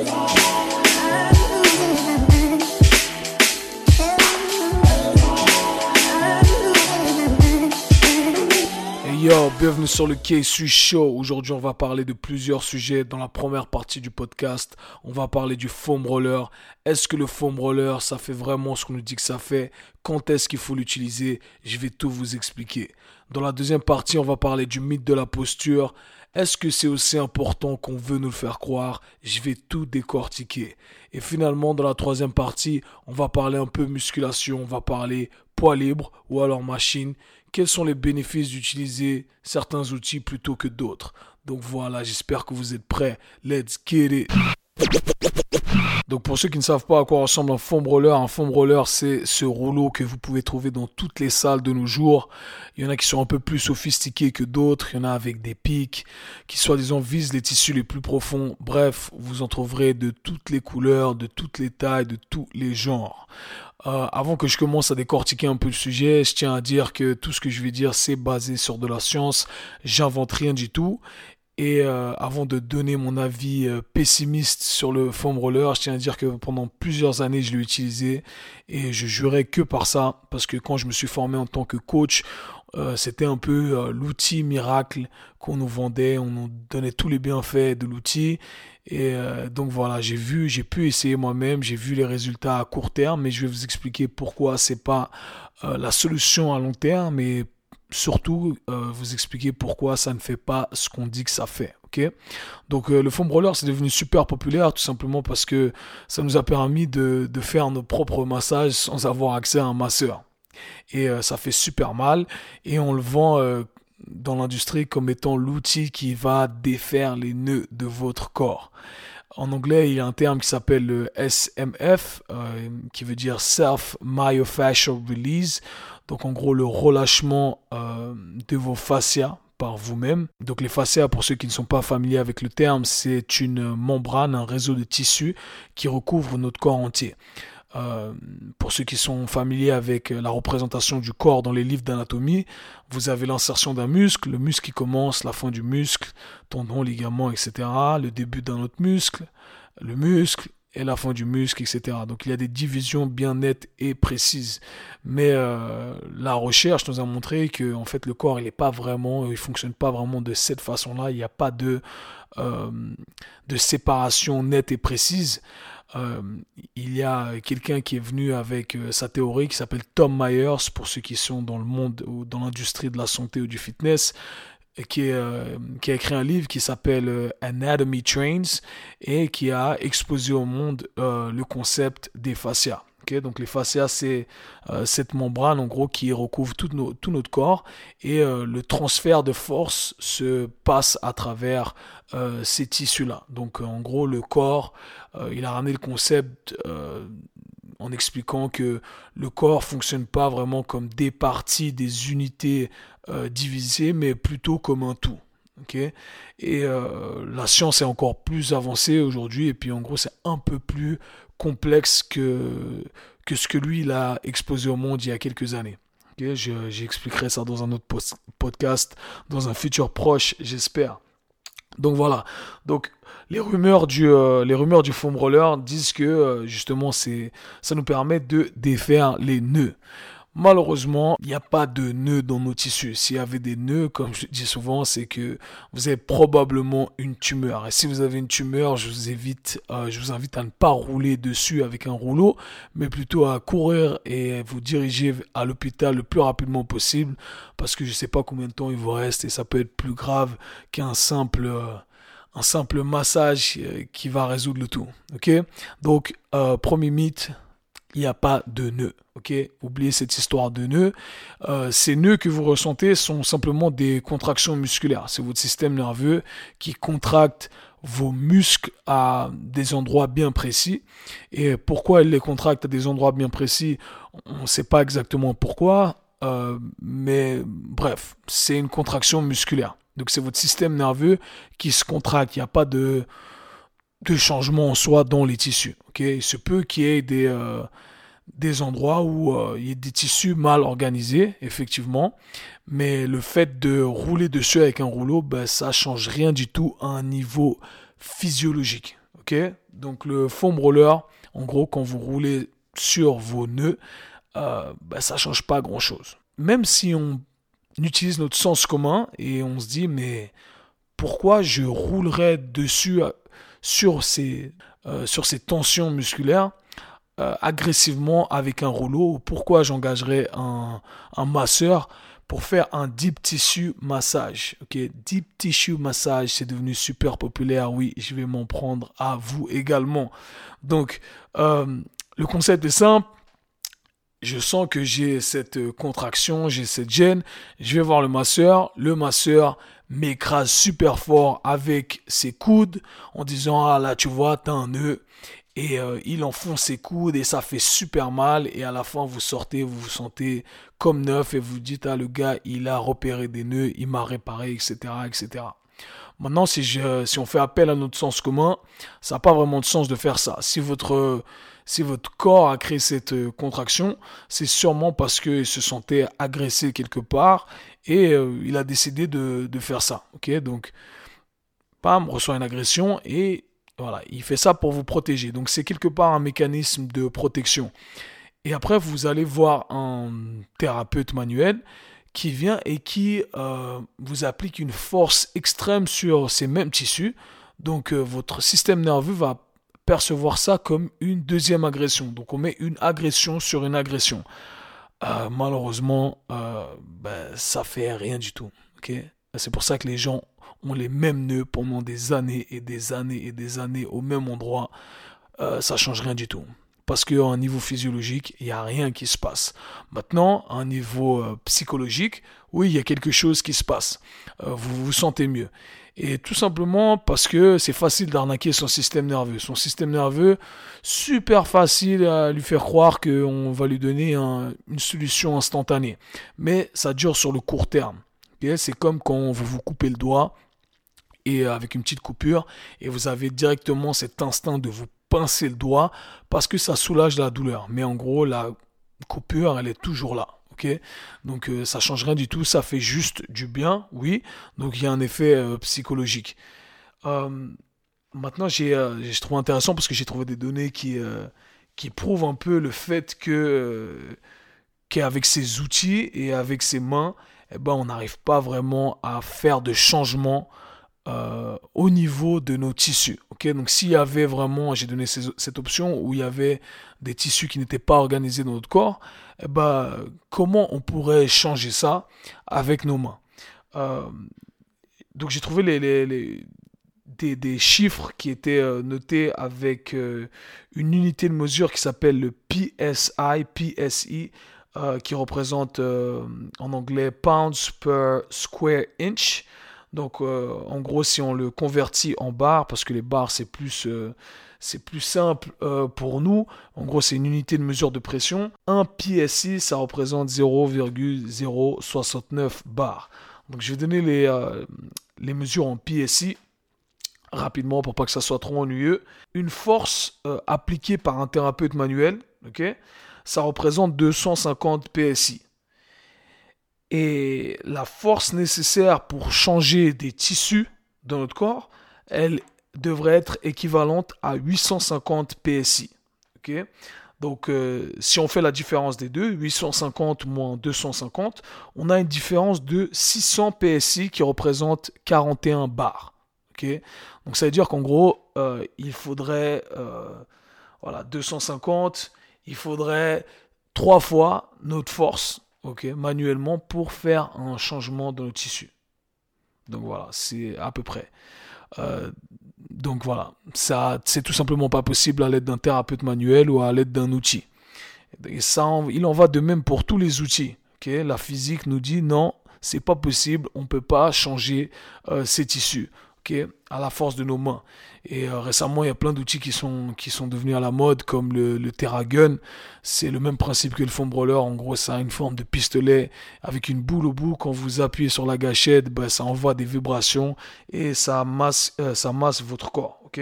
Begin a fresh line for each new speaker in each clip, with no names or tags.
Yo, bienvenue sur le KSU Show. Aujourd'hui, on va parler de plusieurs sujets. Dans la première partie du podcast, on va parler du foam roller. Est-ce que le foam roller, ça fait vraiment ce qu'on nous dit que ça fait? Quand est-ce qu'il faut l'utiliser? Je vais tout vous expliquer. Dans la deuxième partie, on va parler du mythe de la posture. Est-ce que c'est aussi important qu'on veut nous faire croire? Je vais tout décortiquer. Et finalement, dans la troisième partie, on va parler un peu musculation, on va parler poids libre ou alors machine quels sont les bénéfices d'utiliser certains outils plutôt que d'autres? Donc voilà, j'espère que vous êtes prêts. Let's get it. Donc pour ceux qui ne savent pas à quoi ressemble un foam roller, un foam roller c'est ce rouleau que vous pouvez trouver dans toutes les salles de nos jours. Il y en a qui sont un peu plus sophistiqués que d'autres, il y en a avec des pics qui soi-disant visent les tissus les plus profonds. Bref, vous en trouverez de toutes les couleurs, de toutes les tailles, de tous les genres. Euh, avant que je commence à décortiquer un peu le sujet, je tiens à dire que tout ce que je vais dire, c'est basé sur de la science. J'invente rien du tout. Et euh, avant de donner mon avis euh, pessimiste sur le foam roller, je tiens à dire que pendant plusieurs années, je l'ai utilisé et je jurais que par ça, parce que quand je me suis formé en tant que coach, euh, c'était un peu l'outil miracle qu'on nous vendait, on nous donnait tous les bienfaits de l'outil. Et donc voilà, j'ai vu, j'ai pu essayer moi-même, j'ai vu les résultats à court terme, mais je vais vous expliquer pourquoi c'est pas la solution à long terme, mais surtout euh, vous expliquer pourquoi ça ne fait pas ce qu'on dit que ça fait. Donc euh, le foam roller c'est devenu super populaire tout simplement parce que ça nous a permis de, de faire nos propres massages sans avoir accès à un masseur. Et euh, ça fait super mal et on le vend dans l'industrie comme étant l'outil qui va défaire les nœuds de votre corps. En anglais, il y a un terme qui s'appelle le SMF, qui veut dire Self Myofascial Release. Donc en gros le relâchement euh, de vos fascias par vous-même. Donc les fascias, pour ceux qui ne sont pas familiers avec le terme, c'est une membrane, un réseau de tissus qui recouvre notre corps entier. Euh, pour ceux qui sont familiers avec la représentation du corps dans les livres d'anatomie, vous avez l'insertion d'un muscle, le muscle qui commence, la fin du muscle, tendon, ligament, etc. Le début d'un autre muscle, le muscle, et la fin du muscle, etc. Donc il y a des divisions bien nettes et précises. Mais euh, la recherche nous a montré que en fait le corps il n'est pas vraiment, il fonctionne pas vraiment de cette façon-là. Il n'y a pas de euh, de séparation nette et précise. Euh, il y a quelqu'un qui est venu avec sa théorie qui s'appelle Tom Myers pour ceux qui sont dans le monde ou dans l'industrie de la santé ou du fitness qui, euh, qui, a écrit un livre qui s'appelle euh, Anatomy Trains et qui a exposé au monde euh, le concept des fascias. donc les fascias, c'est cette membrane en gros qui recouvre tout, tout notre corps et le transfert de force se passe à travers ces tissus-là. Donc en gros, le corps, il a ramené le concept en expliquant que le corps fonctionne pas vraiment comme des parties, des unités euh, divisées, mais plutôt comme un tout. et euh, la science est encore plus avancée aujourd'hui, et puis en gros c'est un peu plus complexe que, que ce que lui il a exposé au monde il y a quelques années. J'expliquerai ça dans un autre podcast, dans un futur proche, j'espère. Donc voilà. Donc les rumeurs du, euh, les rumeurs du foam roller disent que euh, justement c'est, ça nous permet de défaire les nœuds. Malheureusement, il n'y a pas de nœuds dans nos tissus. S'il y avait des nœuds, comme je dis souvent, c'est que vous avez probablement une tumeur. Et si vous avez une tumeur, je vous, invite, euh, je vous invite à ne pas rouler dessus avec un rouleau, mais plutôt à courir et vous diriger à l'hôpital le plus rapidement possible, parce que je ne sais pas combien de temps il vous reste et ça peut être plus grave qu'un simple un simple massage euh, qui va résoudre le tout. Ok? Donc, euh, premier mythe, il n'y a pas de nœud. Ok? Oubliez cette histoire de nœud. Euh, ces nœuds que vous ressentez sont simplement des contractions musculaires. C'est votre système nerveux qui contracte vos muscles à des endroits bien précis. Et pourquoi il les contracte à des endroits bien précis, on ne sait pas exactement pourquoi. mais bref, c'est une contraction musculaire. Donc c'est votre système nerveux qui se contracte. Il n'y a pas de, de changement en soi dans les tissus. ok? Il se peut qu'il y ait des, euh, des endroits où euh, il y ait des tissus mal organisés, effectivement. Mais le fait de rouler dessus avec un rouleau, ben, ça change rien du tout à un niveau physiologique. Ok? Donc le foam roller, en gros, quand vous roulez sur vos nœuds, euh, bah, ça change pas grand chose. Même si on utilise notre sens commun et on se dit, mais pourquoi je roulerais dessus euh, sur ces, euh, sur ces tensions musculaires euh, agressivement avec un rouleau? Ou pourquoi j'engagerais un, un masseur pour faire un deep tissue massage? Ok, deep tissue massage, c'est devenu super populaire. Oui, je vais m'en prendre à vous également. Donc, le concept est simple je sens que j'ai cette euh, contraction, j'ai cette gêne, je vais voir le masseur, le masseur m'écrase super fort avec ses coudes en disant ah là tu vois t'as un nœud. Et euh, il enfonce ses coudes et ça fait super mal. Et à la fin vous sortez vous vous sentez comme neuf et vous dites ah le gars il a repéré des nœuds il m'a réparé etc etc Maintenant, si, je, si on fait appel à notre sens commun, ça n'a pas vraiment de sens de faire ça. Si votre, si votre corps a créé cette euh, contraction, c'est sûrement parce qu'il se sentait agressé quelque part et euh, il a décidé de, faire ça. Ok, donc, pam, reçoit une agression et voilà, il fait ça pour vous protéger. Donc, c'est quelque part un mécanisme de protection. Et après, vous allez voir un thérapeute manuel qui vient et qui euh, vous applique une force extrême sur ces mêmes tissus. Donc votre système nerveux va percevoir ça comme une deuxième agression. Donc on met une agression sur une agression. Euh, malheureusement, ben, ça fait rien du tout. C'est pour ça que les gens ont les mêmes nœuds pendant des années et des années et des années au même endroit. ça change rien du tout parce qu'à un niveau physiologique, il n'y a rien qui se passe. Maintenant, à un niveau euh, psychologique, oui, il y a quelque chose qui se passe. Euh, vous vous sentez mieux. Et tout simplement parce que c'est facile d'arnaquer son système nerveux. Son système nerveux, super facile à lui faire croire qu'on va lui donner une solution instantanée. Mais ça dure sur le court terme. c'est comme quand vous vous coupez le doigt et avec une petite coupure et vous avez directement cet instinct de vous pincer le doigt parce que ça soulage la douleur. Mais en gros, la coupure, elle est toujours là. Donc euh, ça change rien du tout, ça fait juste du bien, oui. Donc il y a un effet euh, psychologique. Euh, maintenant, j'ai trouvé intéressant parce que j'ai trouvé des données qui, qui prouvent un peu le fait que qu'avec ces outils et avec ses mains, eh ben, on n'arrive pas vraiment à faire de changements euh, au niveau de nos tissus. ok Donc s'il y avait vraiment, j'ai donné cette option où il y avait des tissus qui n'étaient pas organisés dans notre corps, eh ben, comment on pourrait changer ça avec nos mains? Euh, Donc j'ai trouvé des, chiffres qui étaient euh, notés avec une unité de mesure qui s'appelle le PSI, PSI, qui représente en anglais pounds per square inch. Donc, euh, en gros, si on le convertit en bar, parce que les bars, c'est plus, euh, plus simple euh, pour nous. En gros, c'est une unité de mesure de pression. Un PSI, ça représente 0,069 bar. Donc, je vais donner les, les mesures en PSI rapidement pour pas que ça soit trop ennuyeux. Une force appliquée par un thérapeute manuel, ok, ça représente 250 PSI. Et la force nécessaire pour changer des tissus dans notre corps, elle devrait être équivalente à 850 PSI. Donc euh, si on fait la différence des deux, 850 moins 250, on a une différence de 600 PSI qui représente 41 bars. Donc ça veut dire qu'en gros, euh, il faudrait euh, voilà, 250, il faudrait trois fois notre force ok, manuellement pour faire un changement dans le tissu. Donc voilà, c'est à peu près. Euh, donc voilà, ça, c'est tout simplement pas possible à l'aide d'un thérapeute manuel ou à l'aide d'un outil. Et ça, il en va de même pour tous les outils. ok La physique nous dit non, c'est pas possible, on peut pas changer euh, ces tissus à la force de nos mains. Et euh, récemment, il y a plein d'outils qui sont, qui sont devenus à la mode, comme le, le TerraGun. C'est le même principe que le foam roller. En gros, ça a une forme de pistolet avec une boule au bout. Quand vous appuyez sur la gâchette, ben, ça envoie des vibrations et ça masse, euh, ça masse votre corps. ok?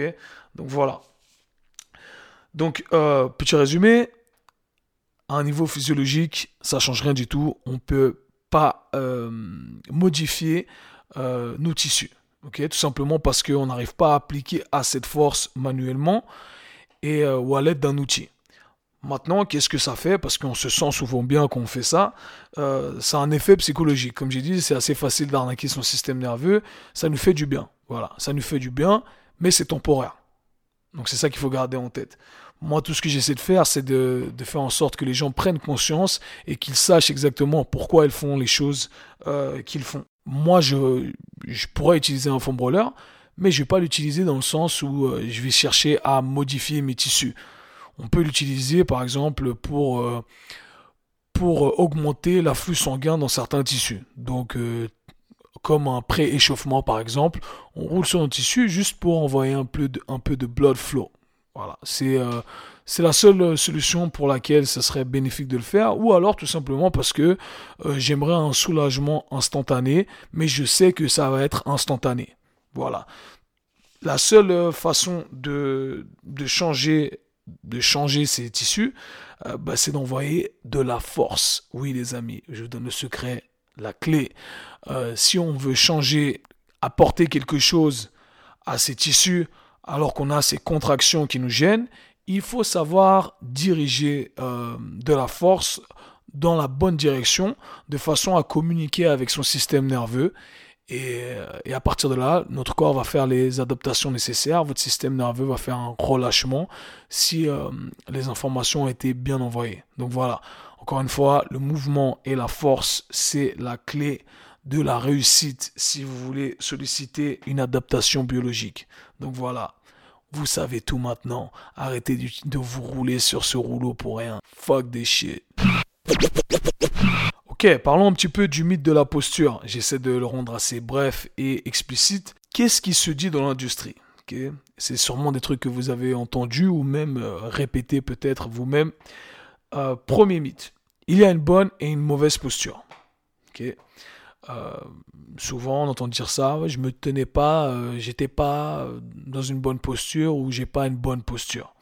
Donc voilà. Donc, euh, petit résumé. À un niveau physiologique, ça change rien du tout. On peut pas modifier nos tissus. Ok, tout simplement parce qu'on n'arrive pas à appliquer assez de force manuellement et euh, ou à l'aide d'un outil. Maintenant, qu'est-ce que ça fait? Parce qu'on se sent souvent bien quand on fait ça. Euh, ça a un effet psychologique. Comme j'ai dit, c'est assez facile d'arnaquer son système nerveux. Ça nous fait du bien. Voilà, ça nous fait du bien, mais c'est temporaire. Donc c'est ça qu'il faut garder en tête. Moi, tout ce que j'essaie de faire, c'est de, faire en sorte que les gens prennent conscience et qu'ils sachent exactement pourquoi ils font les choses euh, qu'ils font. Moi, je, pourrais utiliser un foam roller, mais je ne vais pas l'utiliser dans le sens où euh, je vais chercher à modifier mes tissus. On peut l'utiliser par exemple pour, euh, pour augmenter l'afflux sanguin dans certains tissus. Donc comme un pré-échauffement par exemple, on roule sur un tissu juste pour envoyer un peu de, un peu de blood flow. Voilà, c'est euh, c'est la seule solution pour laquelle ce serait bénéfique de le faire, ou alors tout simplement parce que euh, j'aimerais un soulagement instantané, mais je sais que ça va être instantané. Voilà. La seule euh, façon de, changer ces tissus, bah, c'est d'envoyer de la force. Oui les amis, je vous donne le secret la clé. Euh, si on veut changer, apporter quelque chose à ces tissus, alors qu'on a ces contractions qui nous gênent, il faut savoir diriger euh, de la force dans la bonne direction, de façon à communiquer avec son système nerveux. Et, et, à partir de là, notre corps va faire les adaptations nécessaires, votre système nerveux va faire un relâchement si euh, les informations ont été bien envoyées. Donc voilà, encore une fois, le mouvement et la force, c'est la clé de la réussite si vous voulez solliciter une adaptation biologique. Donc voilà, vous savez tout maintenant. Arrêtez de vous rouler sur ce rouleau pour rien. Fuck des shit. Ok, parlons un petit peu du mythe de la posture. J'essaie de le rendre assez bref et explicite. Qu'est-ce qui se dit dans l'industrie? C'est sûrement des trucs que vous avez entendus ou même euh, répétés peut-être vous-même. Euh, premier mythe, il y a une bonne et une mauvaise posture. Euh, souvent, on entend dire ça, je me tenais pas, euh, j'étais pas dans une bonne posture ou j'ai pas une bonne posture.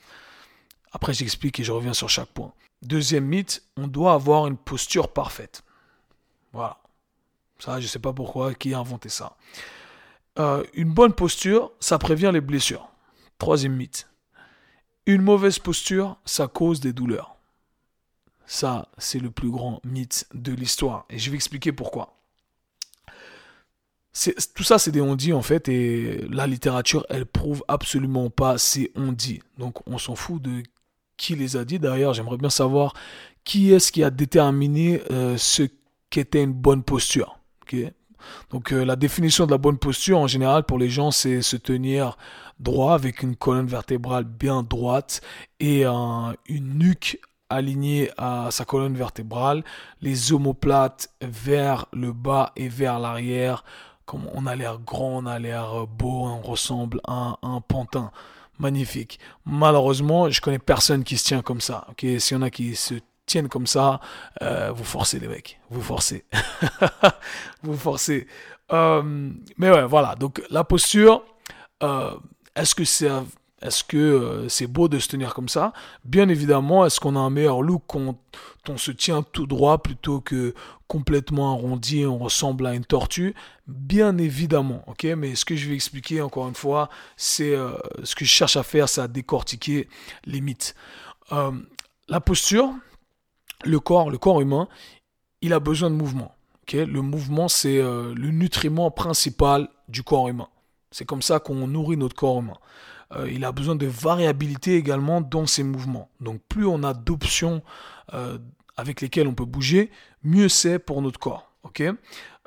Après, j'explique et je reviens sur chaque point. Deuxième mythe, on doit avoir une posture parfaite. Voilà. Ça, je sais pas pourquoi, qui a inventé ça. une bonne posture, ça prévient les blessures. Troisième mythe. Une mauvaise posture, ça cause des douleurs. Ça, c'est le plus grand mythe de l'histoire. Et je vais expliquer pourquoi. Tout ça, c'est des on-dit en fait, et la littérature, elle prouve absolument pas ces on-dit. Donc, on s'en fout de qui les a dit. D'ailleurs, j'aimerais bien savoir qui est-ce qui a déterminé euh, ce qu'était une bonne posture. Donc, euh, la définition de la bonne posture, en général, pour les gens, c'est se tenir droit avec une colonne vertébrale bien droite et une nuque aligné à sa colonne vertébrale, les omoplates vers le bas et vers l'arrière. On a l'air grand, on a l'air beau, on ressemble à un, pantin. Magnifique. Malheureusement, je connais personne qui se tient comme ça. Ok, s'il y en a qui se tiennent comme ça, euh, vous forcez les mecs, vous forcez, vous forcez. Euh, mais ouais, voilà. Donc la posture, euh, est-ce que c'est est-ce que euh, c'est beau de se tenir comme ça? Bien évidemment, est-ce qu'on a un meilleur look quand on se tient tout droit plutôt que complètement arrondi, on ressemble à une tortue? Bien évidemment, ok? Mais ce que je vais expliquer encore une fois, c'est euh, ce que je cherche à faire, c'est à décortiquer les mythes. Euh, la posture, le corps, le corps humain, il a besoin de mouvement. le mouvement, c'est le nutriment principal du corps humain. C'est comme ça qu'on nourrit notre corps humain. Euh, il a besoin de variabilité également dans ses mouvements. Donc plus on a d'options euh, avec lesquelles on peut bouger, mieux c'est pour notre corps. ok?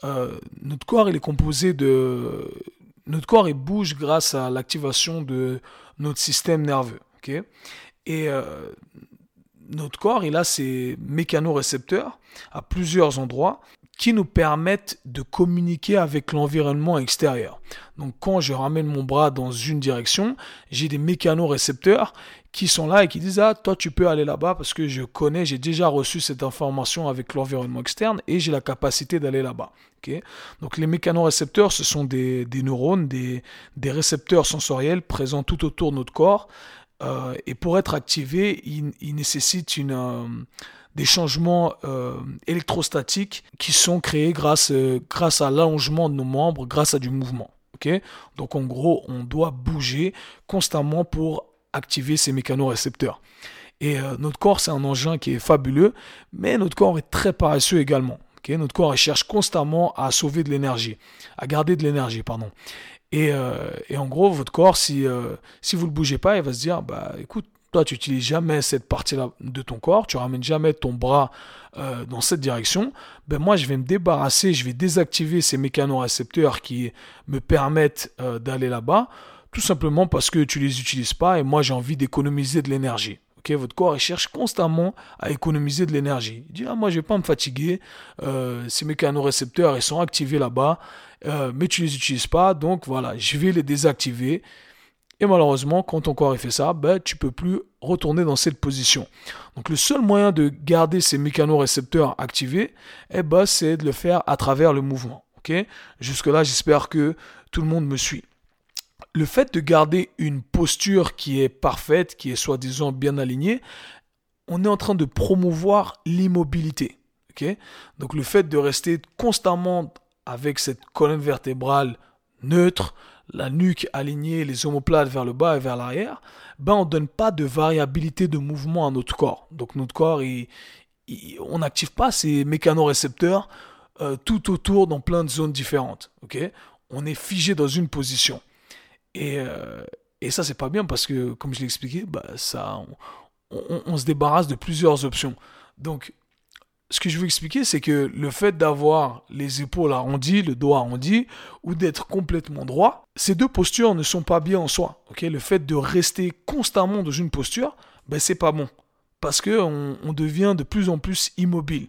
Euh, notre corps, il est composé de... Notre corps, il bouge grâce à l'activation de notre système nerveux. ok? Et notre corps, il a ses mécanorécepteurs à plusieurs endroits qui nous permettent de communiquer avec l'environnement extérieur. Donc quand je ramène mon bras dans une direction, j'ai des mécanorécepteurs qui sont là et qui disent ah toi tu peux aller là-bas parce que je connais, j'ai déjà reçu cette information avec l'environnement externe et j'ai la capacité d'aller là-bas. Donc les mécanorécepteurs ce sont des, neurones, des, récepteurs sensoriels présents tout autour de notre corps euh, et pour être activés, ils, nécessitent une euh, des changements euh, électrostatiques qui sont créés grâce, euh, grâce à l'allongement de nos membres, grâce à du mouvement. Donc en gros, on doit bouger constamment pour activer ces mécanorécepteurs. Et euh, notre corps, c'est un engin qui est fabuleux, mais notre corps est très paresseux également. notre corps cherche constamment à sauver de l'énergie, à garder de l'énergie, pardon. Et, en gros, votre corps, si, si vous ne le bougez pas, il va se dire, bah écoute, toi, tu n'utilises jamais cette partie-là de ton corps, tu ramènes jamais ton bras dans cette direction. Ben moi, je vais me débarrasser, je vais désactiver ces mécanorécepteurs qui me permettent d'aller là-bas, tout simplement parce que tu les utilises pas et moi, j'ai envie d'économiser de l'énergie votre corps il cherche constamment à économiser de l'énergie. Il dit ah, moi je vais pas me fatiguer, euh, ces mécanorécepteurs ils sont activés là-bas, euh, mais tu les utilises pas, donc voilà, je vais les désactiver. Et malheureusement, quand ton corps fait ça, ben, tu peux plus retourner dans cette position. Donc le seul moyen de garder ces mécanorécepteurs activés, eh ben, c'est de le faire à travers le mouvement. Jusque-là, j'espère que tout le monde me suit le fait de garder une posture qui est parfaite, qui est soi-disant bien alignée, on est en train de promouvoir l'immobilité. Donc le fait de rester constamment avec cette colonne vertébrale neutre, la nuque alignée, les omoplates vers le bas et vers l'arrière, ben on ne donne pas de variabilité de mouvement à notre corps. Donc notre corps, on n'active pas ces mécanorécepteurs euh, tout autour dans plein de zones différentes. on est figé dans une position. Et, euh, et ça, c'est pas bien parce que, comme je l'ai expliqué, bah, ça, on, se débarrasse de plusieurs options. Donc, ce que je veux expliquer, c'est que le fait d'avoir les épaules arrondies, le dos arrondi, ou d'être complètement droit, ces deux postures ne sont pas bien en soi. ok? Le fait de rester constamment dans une posture, ben, c'est pas bon. Parce qu'on on devient de plus en plus immobile.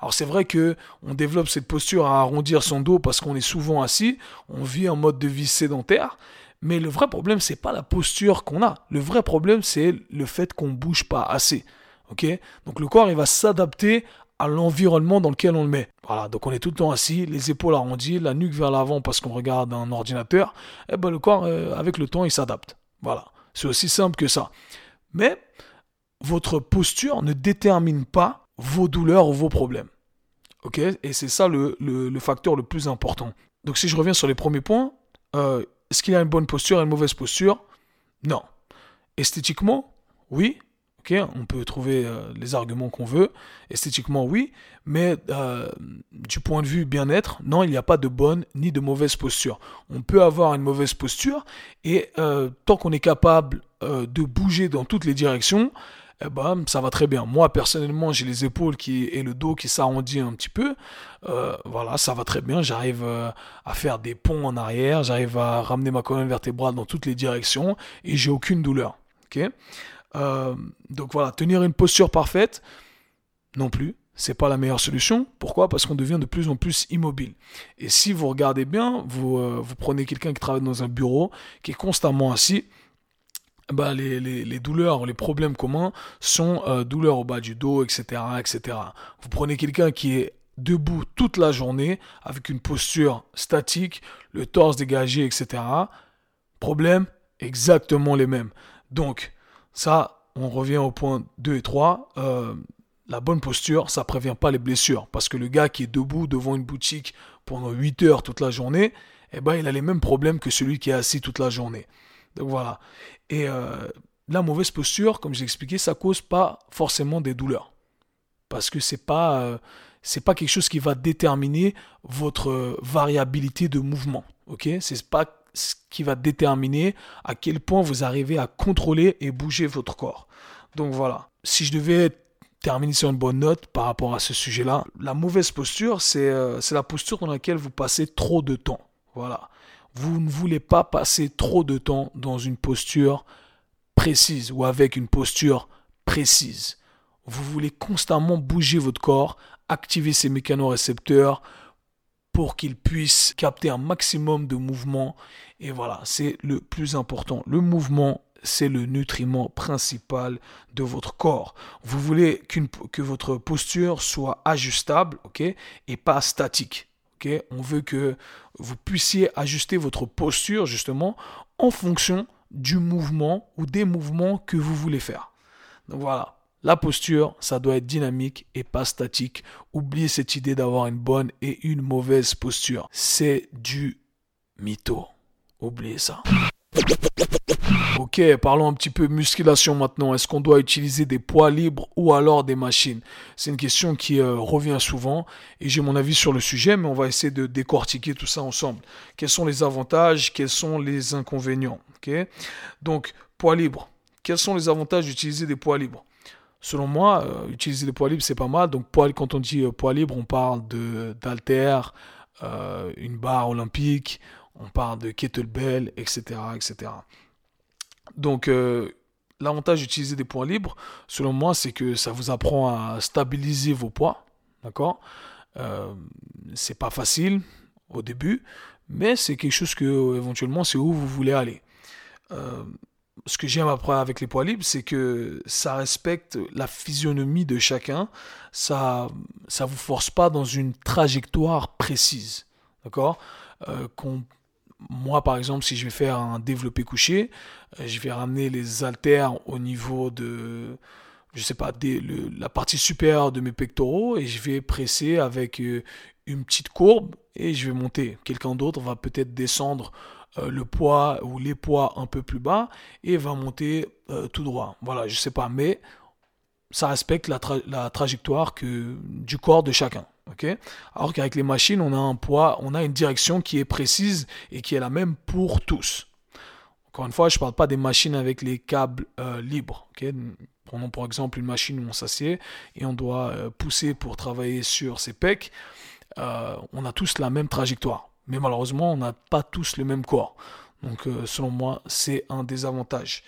Alors c'est vrai que on développe cette posture à arrondir son dos parce qu'on est souvent assis, on vit en mode de vie sédentaire, mais le vrai problème, c'est pas la posture qu'on a. Le vrai problème, c'est le fait qu'on bouge pas assez. Ok? Donc le corps, il va s'adapter à l'environnement dans lequel on le met. Voilà, donc on est tout le temps assis, les épaules arrondies, la nuque vers l'avant parce qu'on regarde un ordinateur. Et eh ben le corps, euh, avec le temps, il s'adapte. Voilà, c'est aussi simple que ça. Mais votre posture ne détermine pas vos douleurs ou vos problèmes. Ok? Et c'est ça le, le, facteur le plus important. Donc si je reviens sur les premiers points, euh, est-ce qu'il a une bonne posture et une mauvaise posture? Non. Esthétiquement, oui. On peut trouver euh, les arguments qu'on veut. Esthétiquement, oui. Mais euh, du point de vue bien-être, non, il n'y a pas de bonne ni de mauvaise posture. On peut avoir une mauvaise posture et euh, tant qu'on est capable de bouger dans toutes les directions, eh ben, ça va très bien. Moi, personnellement, j'ai les épaules qui, et le dos qui s'arrondit un petit peu. Voilà, ça va très bien. J'arrive à faire des ponts en arrière. J'arrive à ramener ma colonne vertébrale dans toutes les directions et j'ai aucune douleur. ok? Euh, donc voilà, tenir une posture parfaite, non plus. C'est pas la meilleure solution. Pourquoi? Parce qu'on devient de plus en plus immobile. Et si vous regardez bien, vous, vous prenez quelqu'un qui travaille dans un bureau, qui est constamment assis, bah, les, douleurs, les problèmes communs sont euh, douleurs au bas du dos, etc., etc. Vous prenez quelqu'un qui est debout toute la journée, avec une posture statique, le torse dégagé, etc. Problème, exactement les mêmes. Donc, ça, on revient au point 2 et 3. Euh, la bonne posture, ça prévient pas les blessures. Parce que le gars qui est debout devant une boutique pendant 8 heures toute la journée, eh ben, il a les mêmes problèmes que celui qui est assis toute la journée. Donc voilà. Et euh, la mauvaise posture, comme j'ai expliqué, ça cause pas forcément des douleurs. Parce que c'est pas, euh, c'est pas quelque chose qui va déterminer votre variabilité de mouvement. Ok? C'est pas ce qui va déterminer à quel point vous arrivez à contrôler et bouger votre corps. Donc voilà. Si je devais terminer sur une bonne note par rapport à ce sujet-là, la mauvaise posture, c'est euh, la posture dans laquelle vous passez trop de temps. Voilà. Vous ne voulez pas passer trop de temps dans une posture précise ou avec une posture précise. Vous voulez constamment bouger votre corps, activer ces mécanorécepteurs pour qu'ils puissent capter un maximum de mouvement. Et voilà, c'est le plus important. Le mouvement, c'est le nutriment principal de votre corps. Vous voulez que votre posture soit ajustable, et pas statique. On veut que vous puissiez ajuster votre posture justement en fonction du mouvement ou des mouvements que vous voulez faire. Donc voilà, la posture, ça doit être dynamique et pas statique. Oubliez cette idée d'avoir une bonne et une mauvaise posture. C'est du mytho. Oubliez ça. Ok, parlons un petit peu musculation maintenant. Est-ce qu'on doit utiliser des poids libres ou alors des machines? C'est une question qui euh, revient souvent et j'ai mon avis sur le sujet, mais on va essayer de décortiquer tout ça ensemble. Quels sont les avantages? Quels sont les inconvénients? Ok, donc poids libres. Quels sont les avantages d'utiliser des poids libres? Selon moi, euh, utiliser des poids libres c'est pas mal. Donc poids, quand on dit euh, poids libre, on parle d'alter, une barre olympique, on parle de kettlebell, etc., etc. Donc, euh, l'avantage d'utiliser des poids libres, selon moi, c'est que ça vous apprend à stabiliser vos poids. D'accord? Euh, C'est pas facile au début, mais c'est quelque chose que, éventuellement, c'est où vous voulez aller. Ce que j'aime après avec les poids libres, c'est que ça respecte la physionomie de chacun. Ça, ça vous force pas dans une trajectoire précise. D'accord? Euh, moi, par exemple, si je vais faire un développé couché, euh, je vais ramener les haltères au niveau de, je sais pas, la partie supérieure de mes pectoraux et je vais presser avec euh, une petite courbe et je vais monter. Quelqu'un d'autre va peut-être descendre euh, le poids ou les poids un peu plus bas et va monter tout droit. Voilà, je sais pas, mais ça respecte la, trajectoire que, du corps de chacun. Alors qu'avec les machines, on a un poids, on a une direction qui est précise et qui est la même pour tous. Encore une fois, je ne parle pas des machines avec les câbles euh, libres. Prenons par exemple une machine où on s'assied et on doit euh, pousser pour travailler sur ses pecs. Euh, on a tous la même trajectoire. Mais malheureusement, on n'a pas tous le même corps. Donc selon moi, c'est un désavantage.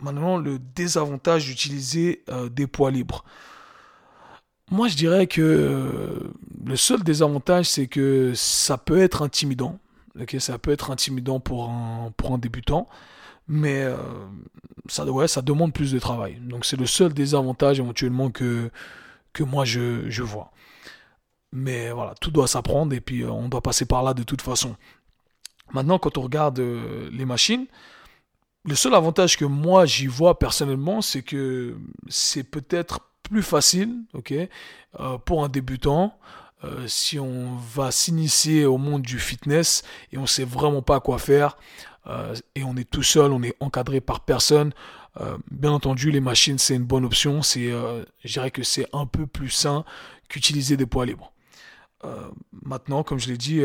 maintenant, le désavantage d'utiliser des poids libres. Moi, je dirais que euh, le seul désavantage, c'est que ça peut être intimidant. ça peut être intimidant pour un, pour un débutant, mais euh, ça, ouais, ça demande plus de travail. Donc, c'est le seul désavantage éventuellement que, que moi je, je vois. Mais voilà, tout doit s'apprendre et puis euh, on doit passer par là de toute façon. Maintenant, quand on regarde les machines, le seul avantage que moi j'y vois personnellement, c'est que c'est peut-être plus facile, ok, euh, pour un débutant. Euh, si on va s'initier au monde du fitness et on sait vraiment pas quoi faire euh, et on est tout seul, on est encadré par personne. bien entendu, les machines c'est une bonne option. C'est, je dirais que c'est un peu plus sain qu'utiliser des poids libres. Maintenant, comme je l'ai dit,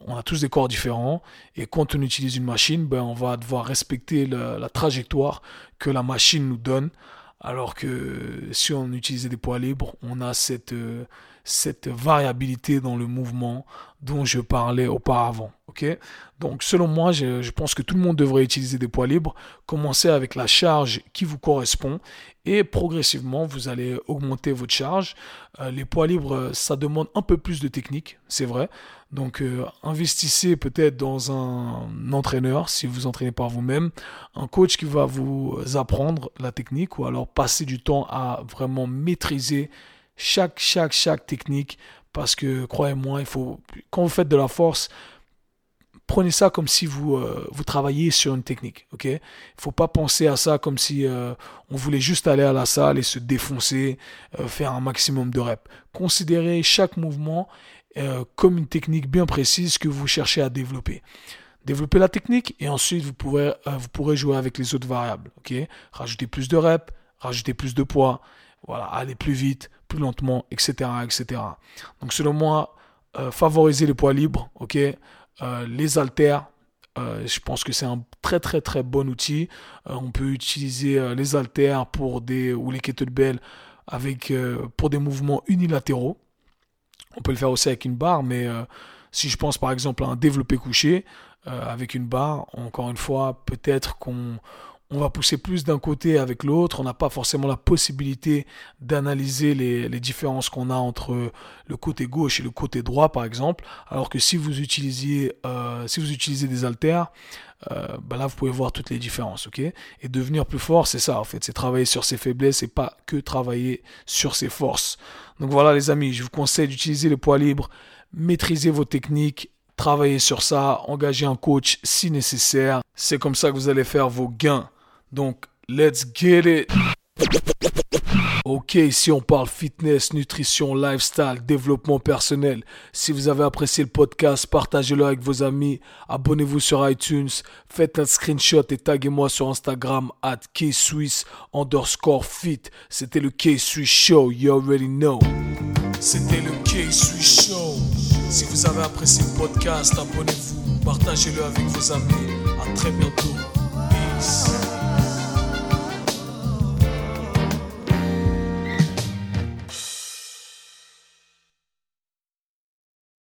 on a tous des corps différents et quand on utilise une machine, ben, on va devoir respecter la trajectoire que la machine nous donne. Alors que si on utilisait des poids libres, on a cette, euh, cette variabilité dans le mouvement dont je parlais auparavant. Donc selon moi, je, pense que tout le monde devrait utiliser des poids libres. Commencez avec la charge qui vous correspond et progressivement, vous allez augmenter votre charge. Euh, les poids libres, ça demande un peu plus de technique, c'est vrai. Donc euh, investissez peut-être dans un entraîneur si vous entraînez par vous-même, un coach qui va vous apprendre la technique ou alors passer du temps à vraiment maîtriser chaque, chaque, chaque technique. Parce que, croyez-moi, il faut, quand vous faites de la force, prenez ça comme si vous, euh, vous travailliez sur une technique. ok? Il faut pas penser à ça comme si euh, on voulait juste aller à la salle et se défoncer, euh, faire un maximum de reps. Considérez chaque mouvement comme une technique bien précise que vous cherchez à développer. Développez la technique et ensuite vous pourrez, vous pourrez jouer avec les autres variables. ok? Rajouter plus de reps, rajouter plus de poids, voilà, aller plus vite, plus lentement, etc. etc. Donc selon moi, euh, favoriser les poids libres, ok, euh, les haltères, euh, je pense que c'est un très très très bon outil. on peut utiliser les haltères pour des ou les kettlebells avec pour des mouvements unilatéraux. On peut le faire aussi avec une barre, mais si je pense par exemple à un développé couché avec une barre, encore une fois, peut-être qu'on on va pousser plus d'un côté avec l'autre. On n'a pas forcément la possibilité d'analyser les, différences qu'on a entre le côté gauche et le côté droit, par exemple. Alors que si vous utilisiez, euh, utilisez des haltères, bah là vous pouvez voir toutes les différences, ok? Et devenir plus fort, c'est ça en fait, c'est travailler sur ses faiblesses et pas que travailler sur ses forces. Donc voilà les amis, je vous conseille d'utiliser les poids libres, maîtriser vos techniques, travailler sur ça, engager un coach si nécessaire. C'est comme ça que vous allez faire vos gains donc, let's get it. Ok, ici on parle fitness, nutrition, lifestyle, développement personnel. Si vous avez apprécié le podcast, partagez-le avec vos amis, abonnez-vous sur iTunes, faites un screenshot et taguez-moi sur Instagram at underscore fit. C'était le K-Swiss Show, you already know. C'était le K-Swiss Show. Si vous avez apprécié le podcast, abonnez-vous, partagez-le avec vos amis. À très bientôt. Peace.